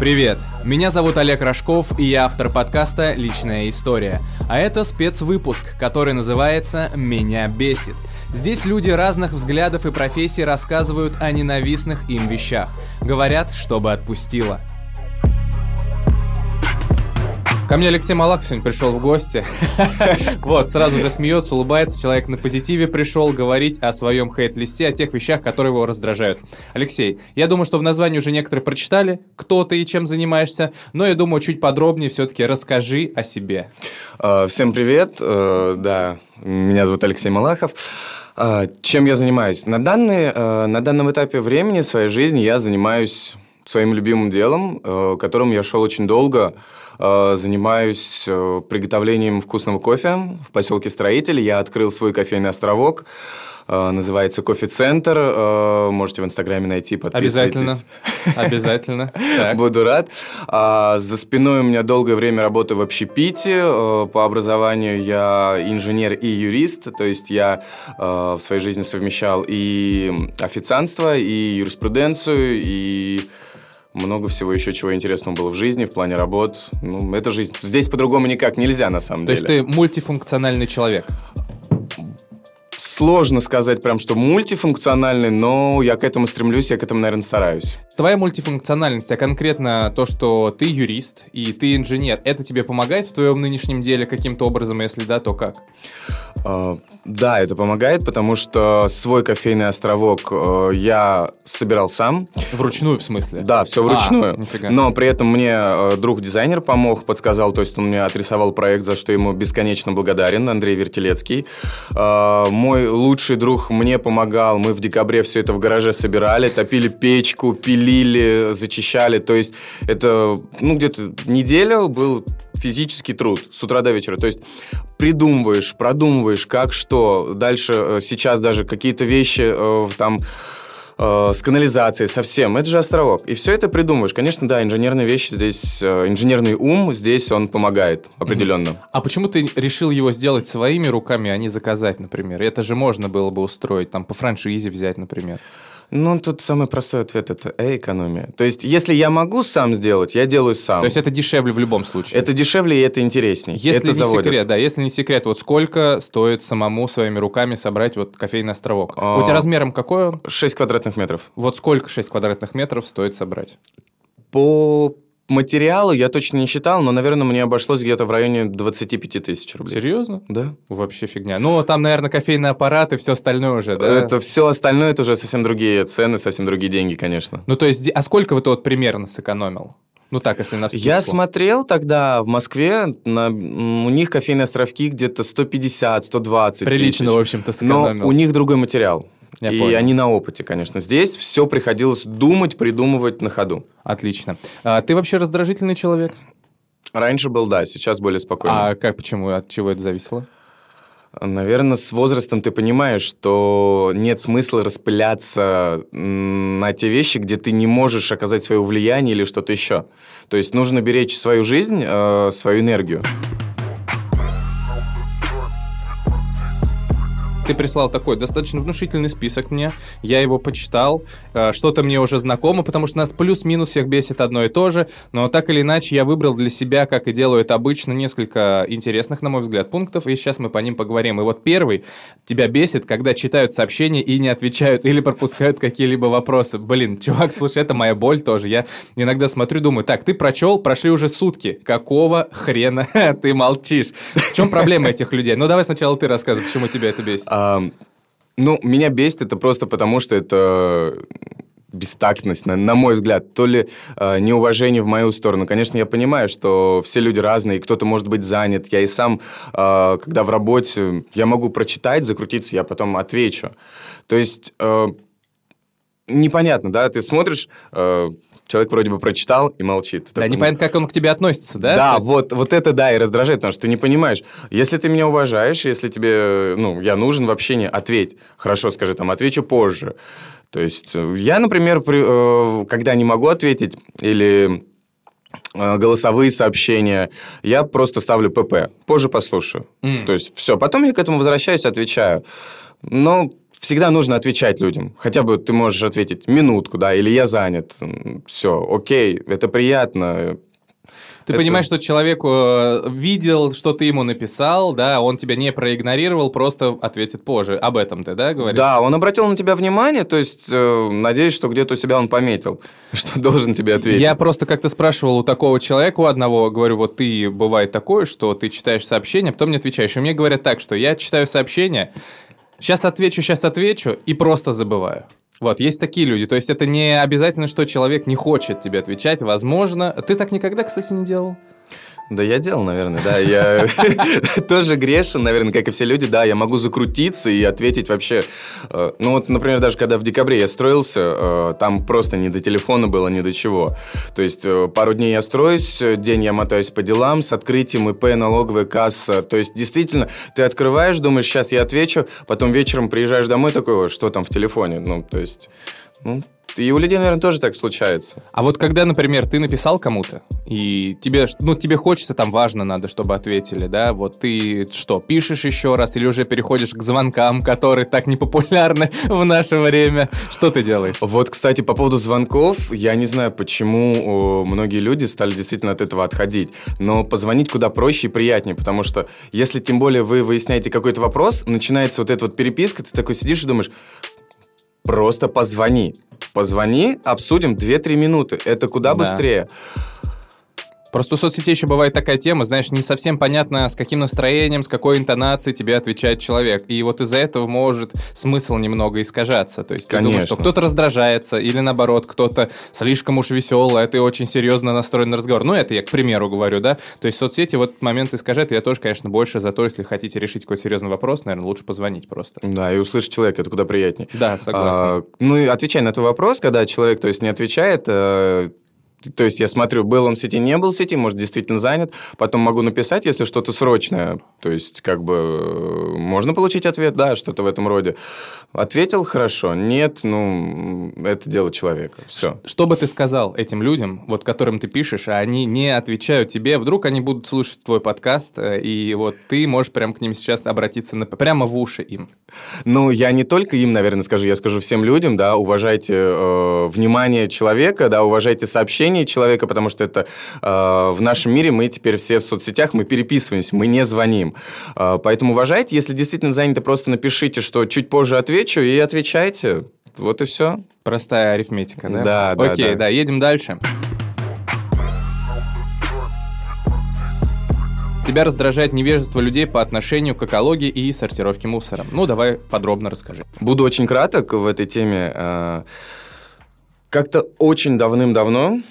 Привет! Меня зовут Олег Рожков, и я автор подкаста «Личная история». А это спецвыпуск, который называется «Меня бесит». Здесь люди разных взглядов и профессий рассказывают о ненавистных им вещах. Говорят, чтобы отпустило. Ко мне Алексей Малахов сегодня пришел в гости. Вот, сразу же смеется, улыбается. Человек на позитиве пришел говорить о своем хейт-листе, о тех вещах, которые его раздражают. Алексей, я думаю, что в названии уже некоторые прочитали, кто ты и чем занимаешься, но я думаю, чуть подробнее все-таки расскажи о себе. А, всем привет, э, да, меня зовут Алексей Малахов. А, чем я занимаюсь? На, данный, э, на данном этапе времени своей жизни я занимаюсь своим любимым делом, э, которым я шел очень долго – занимаюсь э, приготовлением вкусного кофе в поселке Строитель. Я открыл свой кофейный островок. Э, называется «Кофе-центр». Можете в Инстаграме найти, подписывайтесь. Обязательно. Обязательно. Буду рад. А, за спиной у меня долгое время работы в общепите. По образованию я инженер и юрист. То есть я в своей жизни совмещал и официантство, и юриспруденцию, и много всего еще чего интересного было в жизни, в плане работ. Ну, это жизнь. Здесь по-другому никак нельзя, на самом То деле. То есть ты мультифункциональный человек? Сложно сказать прям, что мультифункциональный, но я к этому стремлюсь, я к этому, наверное, стараюсь. Твоя мультифункциональность, а конкретно то, что ты юрист и ты инженер, это тебе помогает в твоем нынешнем деле каким-то образом, если да, то как? Uh, да, это помогает, потому что свой кофейный островок uh, я собирал сам. Вручную, в смысле? Да, все вручную. А, Но при этом мне uh, друг-дизайнер помог, подсказал, то есть он мне отрисовал проект, за что ему бесконечно благодарен, Андрей Вертилецкий. Мой лучший друг мне помогал, мы в декабре все это в гараже собирали, топили печку, пилили, зачищали, то есть это, ну, где-то неделя был физический труд с утра до вечера. То есть придумываешь, продумываешь, как что. Дальше э, сейчас даже какие-то вещи э, там э, с канализацией, совсем. Это же островок. И все это придумываешь. Конечно, да, инженерные вещи здесь, инженерный ум здесь он помогает определенно. А почему ты решил его сделать своими руками, а не заказать, например? Это же можно было бы устроить, там, по франшизе взять, например. Ну, тут самый простой ответ – это э, экономия. То есть, если я могу сам сделать, я делаю сам. То есть, это дешевле в любом случае? Это дешевле, и это интереснее. Если это не заводит. секрет, да, если не секрет, вот сколько стоит самому своими руками собрать вот кофейный островок? А... У тебя размером какой он? 6 квадратных метров. Вот сколько 6 квадратных метров стоит собрать? По материалы я точно не считал, но, наверное, мне обошлось где-то в районе 25 тысяч рублей. Серьезно? Да. Вообще фигня. Ну, там, наверное, кофейный аппарат и все остальное уже, да? Это все остальное, это уже совсем другие цены, совсем другие деньги, конечно. Ну, то есть, а сколько вы вот примерно сэкономил? Ну так, если на вскидку. Я смотрел тогда в Москве, на, у них кофейные островки где-то 150, 120 Прилично, тысяч. в общем-то, сэкономил. Но у них другой материал. Я и понял. они на опыте, конечно. Здесь все приходилось думать, придумывать на ходу. Отлично. А, ты вообще раздражительный человек? Раньше был, да, сейчас более спокойно. А как, почему, от чего это зависело? Наверное, с возрастом ты понимаешь, что нет смысла распыляться на те вещи, где ты не можешь оказать свое влияние или что-то еще. То есть нужно беречь свою жизнь, э, свою энергию. Ты прислал такой достаточно внушительный список мне, я его почитал, э, что-то мне уже знакомо, потому что нас плюс-минус всех бесит одно и то же, но так или иначе я выбрал для себя, как и делаю это обычно, несколько интересных, на мой взгляд, пунктов, и сейчас мы по ним поговорим. И вот первый, тебя бесит, когда читают сообщения и не отвечают или пропускают какие-либо вопросы. Блин, чувак, слушай, это моя боль тоже. Я иногда смотрю, думаю, так, ты прочел, прошли уже сутки, какого хрена ты молчишь? В чем проблема этих людей? Ну, давай сначала ты рассказывай, почему тебя это бесит. Ну, меня бесит это просто потому, что это бестактность, на, на мой взгляд, то ли э, неуважение в мою сторону. Конечно, я понимаю, что все люди разные, кто-то может быть занят. Я и сам, э, когда в работе, я могу прочитать, закрутиться, я потом отвечу. То есть э, непонятно, да, ты смотришь... Э, человек вроде бы прочитал и молчит. Да, так, непонятно, как он к тебе относится, да? Да, есть... вот, вот это да, и раздражает, потому что ты не понимаешь. Если ты меня уважаешь, если тебе, ну, я нужен в общении, ответь. Хорошо, скажи, там, отвечу позже. То есть э, я, например, при, э, когда не могу ответить или э, голосовые сообщения, я просто ставлю ПП, позже послушаю. Mm. То есть все, потом я к этому возвращаюсь, отвечаю. Но всегда нужно отвечать людям. Хотя бы ты можешь ответить минутку, да, или я занят. Все, окей, это приятно. Ты это... понимаешь, что человек э, видел, что ты ему написал, да, он тебя не проигнорировал, просто ответит позже. Об этом ты, да, говоришь? Да, он обратил на тебя внимание, то есть э, надеюсь, что где-то у себя он пометил, что должен тебе ответить. Я просто как-то спрашивал у такого человека, у одного, говорю, вот ты, бывает такое, что ты читаешь сообщение, а потом не отвечаешь. И мне говорят так, что я читаю сообщение, сейчас отвечу, сейчас отвечу, и просто забываю. Вот, есть такие люди. То есть это не обязательно, что человек не хочет тебе отвечать. Возможно. Ты так никогда, кстати, не делал? Да я делал, наверное, да. Я тоже грешен, наверное, как и все люди. Да, я могу закрутиться и ответить вообще. Э, ну вот, например, даже когда в декабре я строился, э, там просто не до телефона было, ни до чего. То есть э, пару дней я строюсь, день я мотаюсь по делам с открытием ИП, налоговая касса. То есть действительно, ты открываешь, думаешь, сейчас я отвечу, потом вечером приезжаешь домой такой, что там в телефоне? Ну, то есть... Ну, и у людей, наверное, тоже так случается. А вот когда, например, ты написал кому-то, и тебе, ну, тебе хочется, там, важно надо, чтобы ответили, да, вот ты что, пишешь еще раз или уже переходишь к звонкам, которые так непопулярны в наше время? Что ты делаешь? Вот, кстати, по поводу звонков, я не знаю, почему многие люди стали действительно от этого отходить, но позвонить куда проще и приятнее, потому что если тем более вы выясняете какой-то вопрос, начинается вот эта вот переписка, ты такой сидишь и думаешь, просто позвони. Позвони, обсудим 2-3 минуты. Это куда да. быстрее. Просто в соцсети еще бывает такая тема, знаешь, не совсем понятно, с каким настроением, с какой интонацией тебе отвечает человек. И вот из-за этого может смысл немного искажаться. То есть Конечно. ты думаешь, что кто-то раздражается, или наоборот, кто-то слишком уж веселый, а ты очень серьезно настроен на разговор. Ну, это я к примеру говорю, да. То есть соцсети в этот момент искажают, и я тоже, конечно, больше за то, если хотите решить какой-то серьезный вопрос, наверное, лучше позвонить просто. Да, и услышать человека, это куда приятнее. Да, согласен. А, ну, и отвечай на твой вопрос, когда человек, то есть, не отвечает, э, то есть я смотрю, был он в сети, не был в сети, может, действительно занят. Потом могу написать, если что-то срочное. То есть, как бы, э, можно получить ответ, да, что-то в этом роде. Ответил, хорошо. Нет, ну, это дело человека. Все. Что бы ты сказал этим людям, вот которым ты пишешь, а они не отвечают тебе, вдруг они будут слушать твой подкаст, э, и вот ты можешь прямо к ним сейчас обратиться на, прямо в уши им? Ну, я не только им, наверное, скажу, я скажу всем людям, да, уважайте э, внимание человека, да, уважайте сообщения человека, потому что это э, в нашем мире мы теперь все в соцсетях, мы переписываемся, мы не звоним. Э, поэтому уважайте, если действительно заняты, просто напишите, что чуть позже отвечу, и отвечайте. Вот и все. Простая арифметика, да? Да, да. Окей, да, да едем дальше. Тебя раздражает невежество людей по отношению к экологии и сортировке мусора. Ну, давай подробно расскажи. Буду очень краток в этой теме. Э, как-то очень давным-давно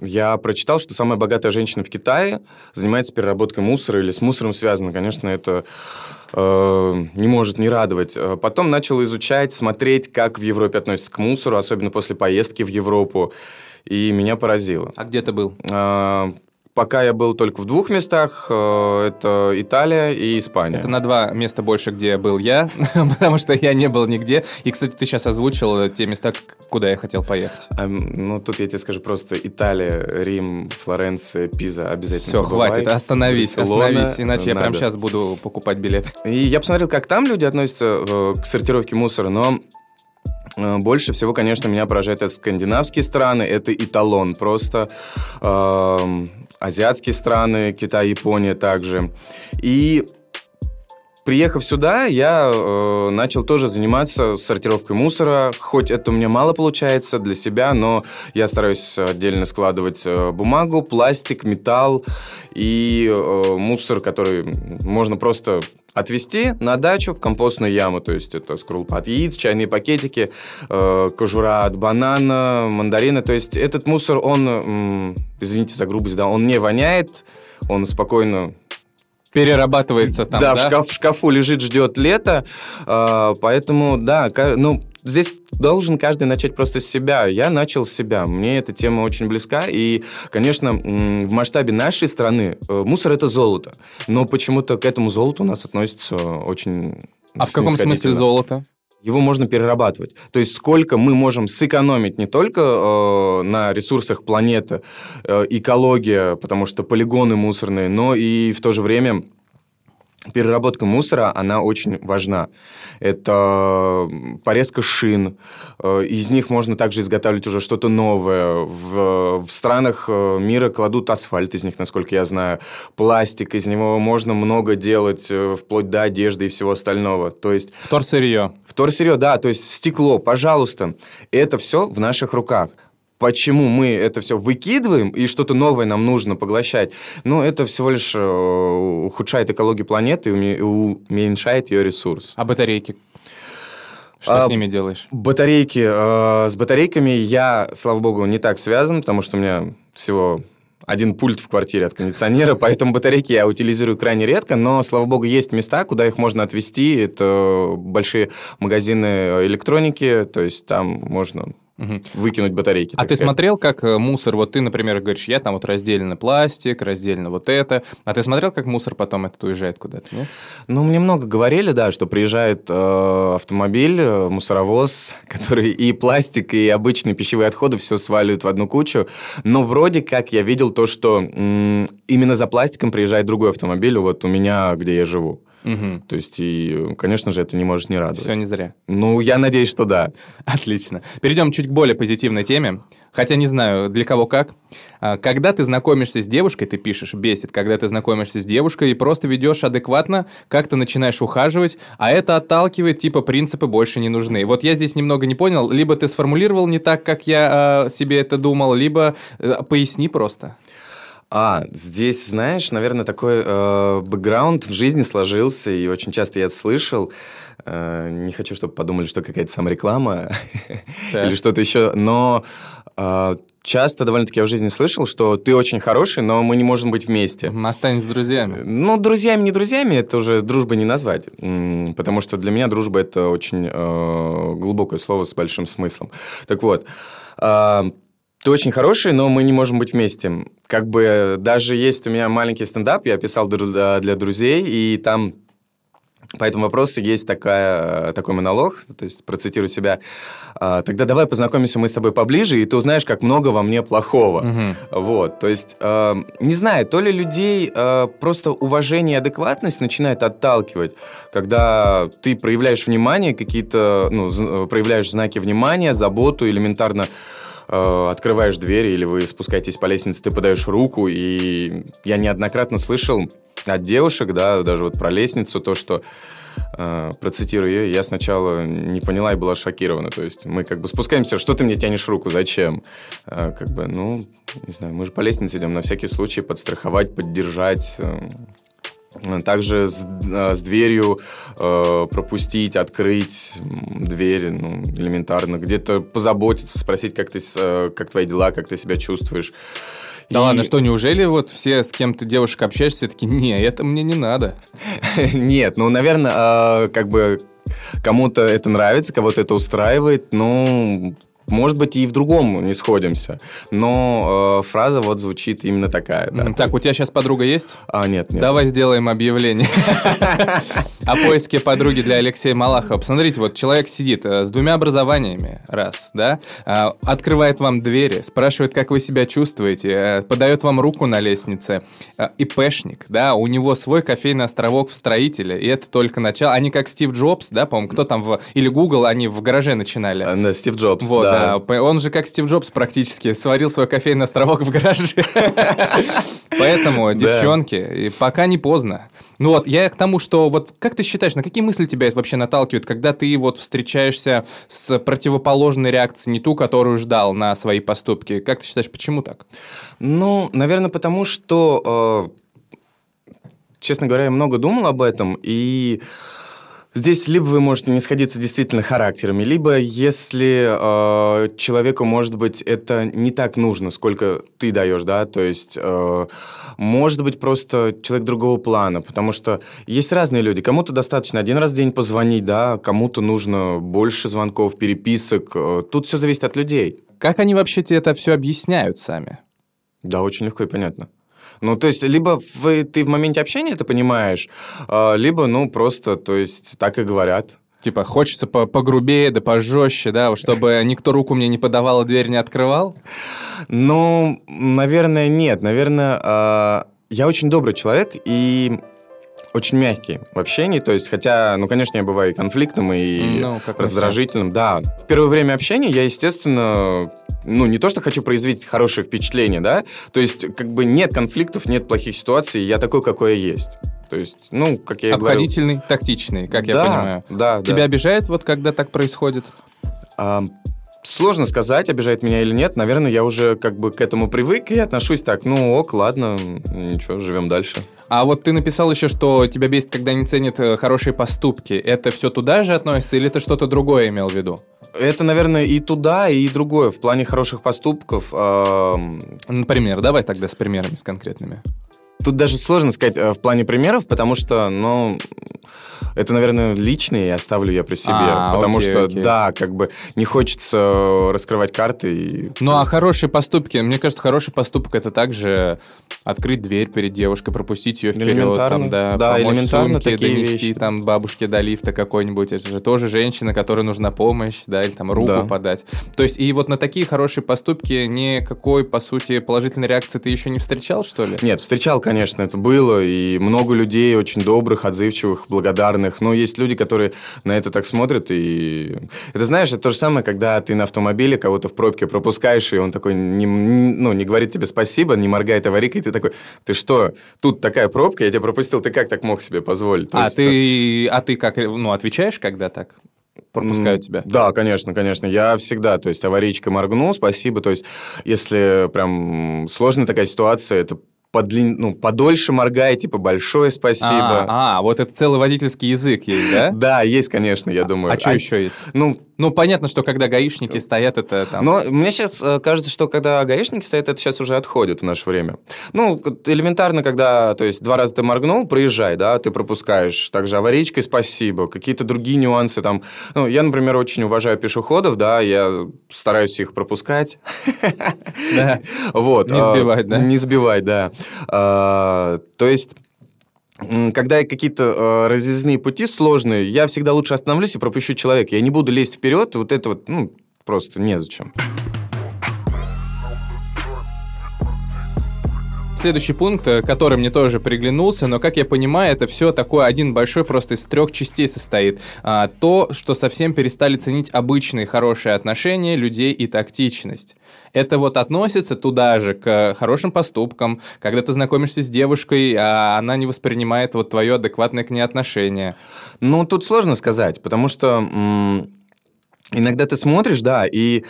я прочитал, что самая богатая женщина в Китае занимается переработкой мусора или с мусором связано. Конечно, это э, не может не радовать. Э, потом начал изучать, смотреть, как в Европе относятся к мусору, особенно после поездки в Европу. И меня поразило. А где ты был? Э, Пока я был только в двух местах. Э, это Италия и Испания. Это на два места больше, где был я, потому что я не был нигде. И, кстати, ты сейчас озвучил те места, куда я хотел поехать. А, ну, тут я тебе скажу просто Италия, Рим, Флоренция, Пиза обязательно Все, хватит, остановись, Барселона, остановись, иначе надо. я прямо сейчас буду покупать билет. И я посмотрел, как там люди относятся э, к сортировке мусора, но Э, больше всего, конечно, меня поражает это скандинавские страны, это эталон просто. Э, азиатские страны, Китай, Япония также. И приехав сюда, я э, начал тоже заниматься сортировкой мусора. Хоть это у меня мало получается для себя, но я стараюсь отдельно складывать э, бумагу, пластик, металл и э, мусор, который можно просто отвезти на дачу в компостную яму. То есть это скорлупа от яиц, чайные пакетики, э, кожура от банана, мандарина. То есть этот мусор, он, э, извините за грубость, да, он не воняет, он спокойно перерабатывается там, да? Да, в, шкаф, в шкафу лежит, ждет лето, э, поэтому, да, ну, здесь должен каждый начать просто с себя. Я начал с себя. Мне эта тема очень близка. И, конечно, в масштабе нашей страны э, мусор – это золото. Но почему-то к этому золоту у нас относятся очень А в каком смысле золото? Его можно перерабатывать. То есть сколько мы можем сэкономить не только э, на ресурсах планеты, э, экология, потому что полигоны мусорные, но и в то же время переработка мусора, она очень важна. Это порезка шин. Э, из них можно также изготавливать уже что-то новое. В, в странах э, мира кладут асфальт из них, насколько я знаю. Пластик, из него можно много делать, э, вплоть до одежды и всего остального. То есть... Вторсырье. Вторсырье, да. То есть стекло, пожалуйста. Это все в наших руках почему мы это все выкидываем и что-то новое нам нужно поглощать, ну, это всего лишь э, ухудшает экологию планеты и уменьшает ее ресурс. А батарейки? Что а, с ними делаешь? Батарейки. Э, с батарейками я, слава богу, не так связан, потому что у меня всего один пульт в квартире от кондиционера, поэтому батарейки я утилизирую крайне редко, но, слава богу, есть места, куда их можно отвезти. Это большие магазины электроники, то есть там можно угу. выкинуть батарейки. А ты сказать. смотрел, как э, мусор, вот ты, например, говоришь, я там вот раздельно пластик, раздельно вот это, а ты смотрел, как мусор потом этот уезжает куда-то, нет? Ну, мне много говорили, да, что приезжает э, автомобиль, э, мусоровоз, который и пластик, и обычные пищевые отходы все сваливают в одну кучу, но вроде как я видел то, что м- именно за пластиком приезжает другой автомобиль, вот у меня, где я живу. Угу. То есть, и, конечно же, это не может не радовать. Все не зря. Ну, я надеюсь, что да. Отлично. Перейдем чуть к более позитивной теме. Хотя не знаю, для кого как. А, когда ты знакомишься с девушкой, ты пишешь, бесит, когда ты знакомишься с девушкой и просто ведешь адекватно, как ты начинаешь ухаживать, а это отталкивает, типа, принципы больше не нужны. Вот я здесь немного не понял, либо ты сформулировал не так, как я э, себе это думал, либо э, поясни просто. А, здесь, знаешь, наверное, такой э, бэкграунд в жизни сложился, и очень часто я это слышал. Э, не хочу, чтобы подумали, что какая-то самореклама или что-то еще, но э, часто довольно-таки я в жизни слышал, что ты очень хороший, но мы не можем быть вместе. Останемся друзьями. Ну, друзьями, не друзьями, это уже дружба не назвать. Потому что для меня дружба – это очень э, глубокое слово с большим смыслом. Так вот, э, ты очень хороший, но мы не можем быть вместе. Как бы даже есть у меня маленький стендап, я писал для друзей, и там по этому вопросу есть такая, такой монолог, то есть процитирую себя. «А, Тогда давай познакомимся мы с тобой поближе, и ты узнаешь, как много во мне плохого. Угу. Вот, то есть, э, не знаю, то ли людей э, просто уважение и адекватность начинает отталкивать, когда ты проявляешь внимание, какие-то, ну, проявляешь знаки внимания, заботу, элементарно э, открываешь дверь или вы спускаетесь по лестнице, ты подаешь руку, и я неоднократно слышал от девушек, да, даже вот про лестницу, то, что э, процитирую ее, я сначала не поняла и была шокирована. То есть мы как бы спускаемся, что ты мне тянешь руку, зачем? Э, как бы, ну, не знаю, мы же по лестнице идем на всякий случай подстраховать, поддержать. Также с, э, с дверью э, пропустить, открыть дверь, ну, элементарно. Где-то позаботиться, спросить, как, ты, э, как твои дела, как ты себя чувствуешь. Да и... ладно, что, неужели вот все, с кем ты девушек общаешься, все таки не, это мне не надо? Нет, ну, наверное, э, как бы кому-то это нравится, кого-то это устраивает, ну, может быть, и в другом не сходимся. Но э, фраза вот звучит именно такая. Да. Так, у тебя сейчас подруга есть? А, нет, нет. Давай сделаем объявление о поиске подруги для Алексея Малахова. Посмотрите, вот человек сидит э, с двумя образованиями, раз, да, э, открывает вам двери, спрашивает, как вы себя чувствуете, э, подает вам руку на лестнице. ИПшник, да, у него свой кофейный островок в строителе, и это только начало. Они как Стив Джобс, да, по-моему, кто там в... Или Google, они в гараже начинали. Да, Стив Джобс, вот, да. Да, он же как Стив Джобс практически сварил свой кофейный островок в гараже. Поэтому, девчонки, пока не поздно. Ну вот, я к тому, что вот как ты считаешь, на какие мысли тебя это вообще наталкивает, когда ты вот встречаешься с противоположной реакцией, не ту, которую ждал на свои поступки? Как ты считаешь, почему так? Ну, наверное, потому что, э, честно говоря, я много думал об этом, и Здесь либо вы можете не сходиться действительно характерами, либо если э, человеку, может быть, это не так нужно, сколько ты даешь, да, то есть, э, может быть, просто человек другого плана, потому что есть разные люди. Кому-то достаточно один раз в день позвонить, да, кому-то нужно больше звонков, переписок. Э, тут все зависит от людей. Как они вообще тебе это все объясняют сами? Да, очень легко и понятно. Ну, то есть, либо вы, ты в моменте общения это понимаешь, а, либо, ну, просто, то есть, так и говорят. Типа, хочется по погрубее, да пожестче, да, чтобы никто руку мне не подавал, дверь не открывал? Ну, наверное, нет. Наверное, а, я очень добрый человек, и очень мягкий в общении, то есть, хотя, ну, конечно, я бываю и конфликтным, и ну, раздражительным, да. В первое время общения я, естественно, ну, не то, что хочу произвести хорошее впечатление, да, то есть, как бы нет конфликтов, нет плохих ситуаций, я такой, какой я есть. То есть, ну, как я и Обходительный, говорил... тактичный, как да, я понимаю. Да, Тебя да. обижает, вот когда так происходит? А, Сложно сказать, обижает меня или нет. Наверное, я уже как бы к этому привык и отношусь так. Ну, ок, ладно, ничего, живем дальше. А вот ты написал еще, что тебя бесит, когда не ценят э, хорошие поступки. Это все туда же относится или это что-то другое имел в виду? Это, наверное, и туда, и другое. В плане хороших поступков... Э... Например, давай тогда с примерами, с конкретными. Тут даже сложно сказать э, в плане примеров, потому что, ну, это, наверное, личные оставлю я при себе. А, потому окей, что, окей. да, как бы не хочется раскрывать карты. И... Ну, а хорошие поступки, мне кажется, хороший поступок это также открыть дверь перед девушкой, пропустить ее вперед, там, да, да помочь элементарно сумке, такие донести вещи. там бабушке до лифта какой-нибудь. Это же тоже женщина, которой нужна помощь, да, или там руку да. подать. То есть, и вот на такие хорошие поступки никакой, по сути, положительной реакции ты еще не встречал, что ли? Нет, встречал, конечно, это было, и много людей очень добрых, отзывчивых, благодарных разных, но есть люди, которые на это так смотрят, и это, знаешь, это то же самое, когда ты на автомобиле кого-то в пробке пропускаешь, и он такой, не, ну, не говорит тебе спасибо, не моргает аварийкой, и ты такой, ты что, тут такая пробка, я тебя пропустил, ты как так мог себе позволить? То а, есть, ты, а ты как, ну, отвечаешь, когда так? пропускают тебя? Да, конечно, конечно. Я всегда, то есть аварийка моргнул, спасибо. То есть если прям сложная такая ситуация, это подлин... ну, подольше моргай, типа, большое спасибо. А, а, вот это целый водительский язык есть, да? Да, есть, конечно, я думаю. А что еще есть? Ну, ну, понятно, что когда гаишники стоят, это там... Но мне сейчас э, кажется, что когда гаишники стоят, это сейчас уже отходит в наше время. Ну, элементарно, когда, то есть, два раза ты моргнул, проезжай, да, ты пропускаешь. Также аварийкой спасибо, какие-то другие нюансы там. Ну, я, например, очень уважаю пешеходов, да, я стараюсь их пропускать. Да. Вот. Не сбивать, да? Не сбивать, да. А, то есть когда какие-то э, разъездные пути сложные, я всегда лучше остановлюсь и пропущу человека. Я не буду лезть вперед, вот это вот, ну, просто незачем. Следующий пункт, э, который мне тоже приглянулся, но, как я понимаю, это все такое один большой просто из трех частей состоит. А, то, что совсем перестали ценить обычные хорошие отношения людей и тактичность. Это вот относится туда же, к хорошим поступкам, когда ты знакомишься с девушкой, а она не воспринимает вот твое адекватное к ней отношение. Ну, тут сложно сказать, потому что м- иногда ты смотришь, да, и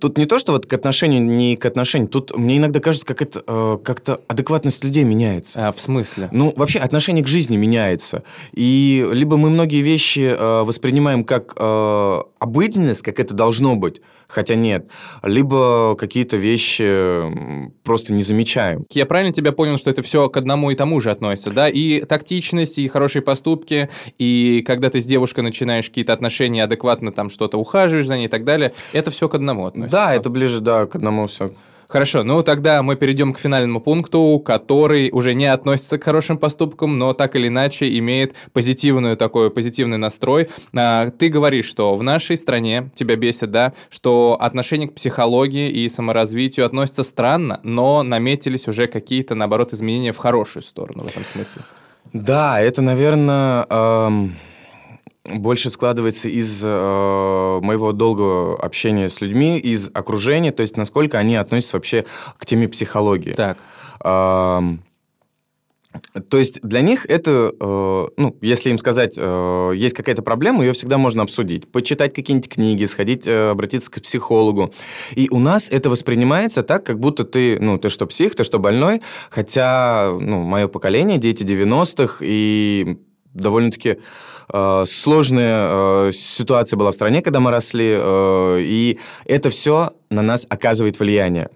тут не то, что вот к отношению, не к отношению. Тут мне иногда кажется, как это э, как-то адекватность людей меняется. А, в смысле? Ну, вообще отношение к жизни меняется. И либо мы многие вещи э, воспринимаем как э, обыденность, как это должно быть, хотя нет. Либо какие-то вещи просто не замечаем. Я правильно тебя понял, что это все к одному и тому же относится, да? И тактичность, и хорошие поступки, и когда ты с девушкой начинаешь какие-то отношения, адекватно там что-то ухаживаешь за ней и так далее, это все к одному относится. Да, это ближе, да, к одному все. Хорошо, ну тогда мы перейдем к финальному пункту, который уже не относится к хорошим поступкам, но так или иначе имеет позитивную такой позитивный настрой. А, ты говоришь, что в нашей стране тебя бесит, да, что отношение к психологии и саморазвитию относится странно, но наметились уже какие-то, наоборот, изменения в хорошую сторону в этом смысле. Да, это, наверное... Эм больше складывается из э, моего долгого общения с людьми, из окружения, то есть насколько они относятся вообще к теме психологии. Так. Э, то есть для них это, э, ну, если им сказать, э, есть какая-то проблема, ее всегда можно обсудить, почитать какие-нибудь книги, сходить, э, обратиться к психологу. И у нас это воспринимается так, как будто ты, ну, ты что псих, ты что больной, хотя, ну, мое поколение, дети 90-х, и довольно-таки сложная э, ситуация была в стране, когда мы росли, э, и это все на нас оказывает влияние.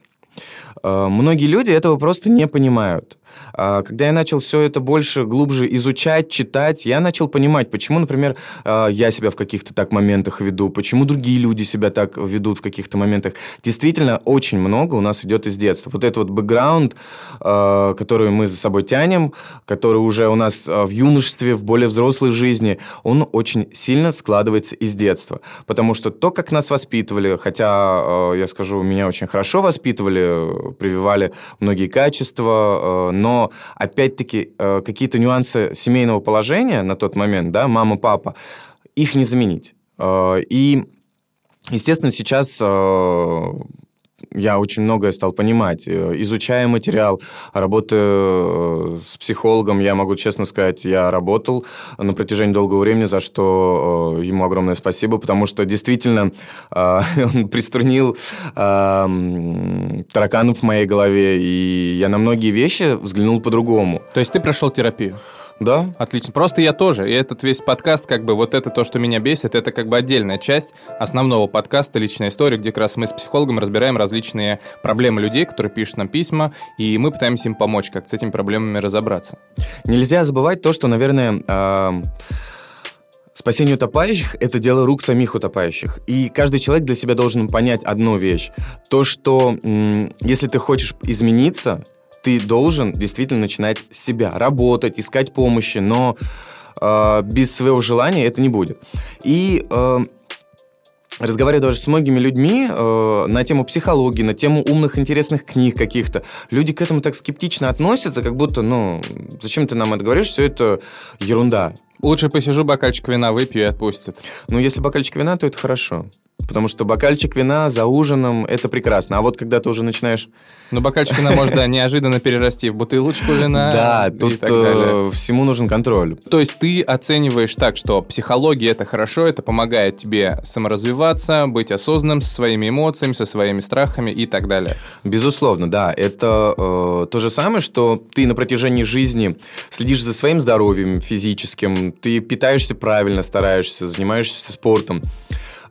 Э, многие люди этого просто не понимают. А, когда я начал все это больше, глубже изучать, читать, я начал понимать, почему, например, а, я себя в каких-то так моментах веду, почему другие люди себя так ведут в каких-то моментах. Действительно, очень много у нас идет из детства. Вот этот вот бэкграунд, а, который мы за собой тянем, который уже у нас в юношестве, в более взрослой жизни, он очень сильно складывается из детства. Потому что то, как нас воспитывали, хотя, я скажу, меня очень хорошо воспитывали, прививали многие качества, но опять-таки э, какие-то нюансы семейного положения на тот момент, да, мама, папа, их не заменить. Э, и, естественно, сейчас э, я очень многое стал понимать. Э, изучая материал, работая э, с психологом, я могу честно сказать, я работал на протяжении долгого времени, за что э, ему огромное спасибо, потому что действительно он приструнил тараканов в моей голове, и я на многие вещи взглянул по-другому. То есть ты прошел терапию? Да. Отлично. Просто я тоже. И этот весь подкаст, как бы вот это то, что меня бесит, это как бы отдельная часть основного подкаста «Личная история», где как раз мы с психологом разбираем различные проблемы людей, которые пишут нам письма, и мы пытаемся им помочь, как с этими проблемами разобраться. Нельзя забывать то, что, наверное, э Спасение утопающих – это дело рук самих утопающих. И каждый человек для себя должен понять одну вещь. То, что если ты хочешь измениться, ты должен действительно начинать с себя, работать, искать помощи, но э, без своего желания это не будет. И э, разговаривая даже с многими людьми э, на тему психологии, на тему умных, интересных книг каких-то, люди к этому так скептично относятся, как будто, ну, зачем ты нам это говоришь, все это ерунда. Лучше посижу, бокальчик вина выпью и отпустят. Ну, если бокальчик вина, то это хорошо. Потому что бокальчик вина за ужином – это прекрасно. А вот когда ты уже начинаешь... Ну, бокальчик вина может, да, неожиданно перерасти в бутылочку вина Да, тут э, всему нужен контроль. То есть ты оцениваешь так, что психология – это хорошо, это помогает тебе саморазвиваться, быть осознанным со своими эмоциями, со своими страхами и так далее. Безусловно, да. Это э, то же самое, что ты на протяжении жизни следишь за своим здоровьем физическим, ты питаешься правильно, стараешься, занимаешься спортом.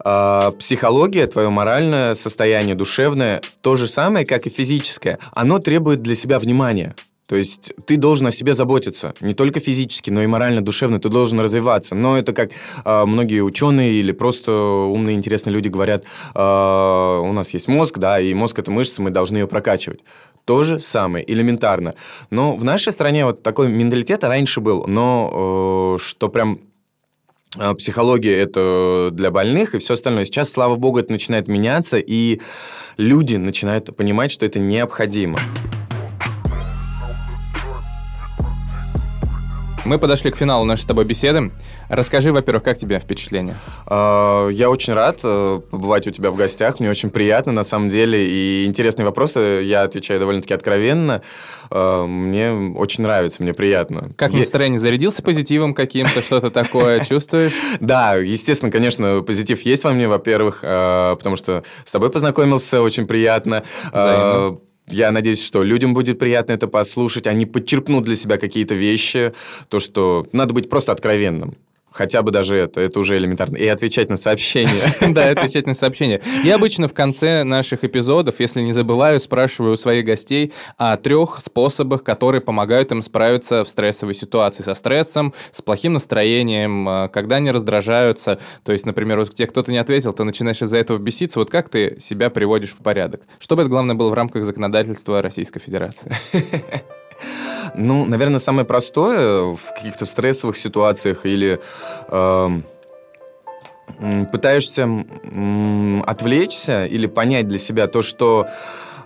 Э, психология, твое моральное состояние, душевное, то же самое, как и физическое. Оно требует для себя внимания. То есть ты должен о себе заботиться, не только физически, но и морально, душевно, ты должен развиваться. Но это как э, многие ученые или просто умные, интересные люди говорят, э, у нас есть мозг, да, и мозг это мышца, мы должны ее прокачивать. То же самое, элементарно. Но в нашей стране вот такой менталитет раньше был, но э, что прям а, психология это для больных и все остальное. Сейчас, слава богу, это начинает меняться, и люди начинают понимать, что это необходимо. Мы подошли к финалу нашей с тобой беседы. Расскажи, во-первых, как тебе впечатление? А, я очень рад э, побывать у тебя в гостях. Мне очень приятно, на самом деле. И интересные вопросы я отвечаю довольно-таки откровенно. А, мне очень нравится, мне приятно. Как настроение? Зарядился позитивом каким-то? Что-то такое чувствуешь? Да, естественно, конечно, позитив есть во мне, во-первых, а, потому что с тобой познакомился, очень приятно. Взаимно. Я надеюсь, что людям будет приятно это послушать. Они подчеркнут для себя какие-то вещи. То, что надо быть просто откровенным. Хотя бы даже это, это уже элементарно. И отвечать на сообщения. Да, отвечать на сообщения. Я обычно в конце наших эпизодов, если не забываю, спрашиваю у своих гостей о трех способах, которые помогают им справиться в стрессовой ситуации со стрессом, с плохим настроением, э, когда они раздражаются. То есть, например, вот тебе кто-то не ответил, ты начинаешь из-за этого беситься. Вот как ты себя приводишь в порядок? Чтобы это, главное, было в рамках законодательства Российской Федерации. Ну, наверное, самое простое в каких-то стрессовых ситуациях или э, пытаешься э, отвлечься или понять для себя то, что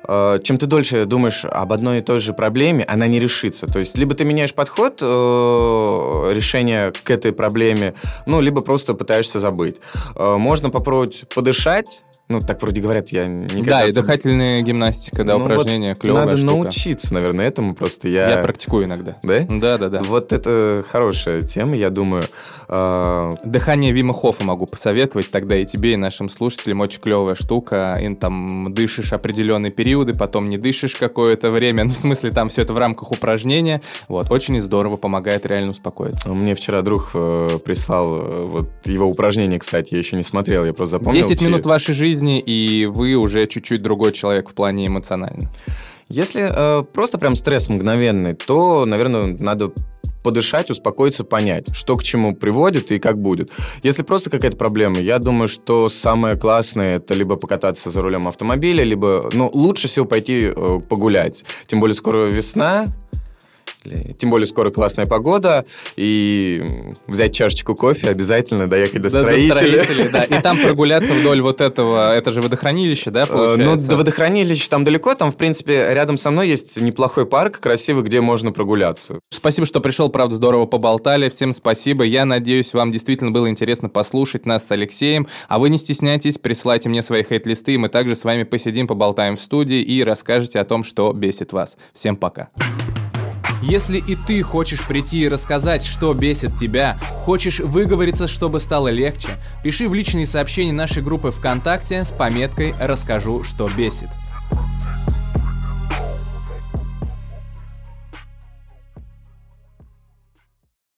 чем ты дольше думаешь об одной и той же проблеме, она не решится. То есть, либо ты меняешь подход э, решения к этой проблеме, ну, либо просто пытаешься забыть. Э, можно попробовать подышать, ну, так вроде говорят, я никогда... Да, и дыхательная гимнастика, да, ну, упражнения, вот клевая надо штука. научиться, наверное, этому просто. Я... я практикую иногда. Да? Да, да, да. Вот это хорошая тема, я думаю. Э... Дыхание Вима Хофа могу посоветовать тогда и тебе, и нашим слушателям. Очень клевая штука. И там дышишь определенные периоды, потом не дышишь какое-то время. Ну, в смысле, там все это в рамках упражнения. Вот, очень здорово, помогает реально успокоиться. Мне вчера друг э, прислал э, вот его упражнение, кстати, я еще не смотрел, я просто запомнил. 10 минут вашей жизни жизни, и вы уже чуть-чуть другой человек в плане эмоционально? Если э, просто прям стресс мгновенный, то, наверное, надо подышать, успокоиться, понять, что к чему приводит и как будет. Если просто какая-то проблема, я думаю, что самое классное это либо покататься за рулем автомобиля, либо, ну, лучше всего пойти э, погулять. Тем более скоро весна, Если... Тем более скоро классная погода, и взять чашечку кофе обязательно, доехать до, до строителей, да. И там прогуляться вдоль вот этого, это же водохранилище, да, получается? Ну, до водохранилища там далеко, там, в принципе, рядом со мной есть неплохой парк красивый, где можно прогуляться. Спасибо, что пришел, правда, здорово поболтали. Всем спасибо. Я надеюсь, вам действительно было интересно послушать нас с Алексеем. А вы не стесняйтесь, присылайте мне свои хейт-листы, и мы также с вами посидим, поболтаем в студии и расскажете о том, что бесит вас. Всем пока. Если и ты хочешь прийти и рассказать, что бесит тебя, хочешь выговориться, чтобы стало легче, пиши в личные сообщения нашей группы ВКонтакте с пометкой «Расскажу, что бесит».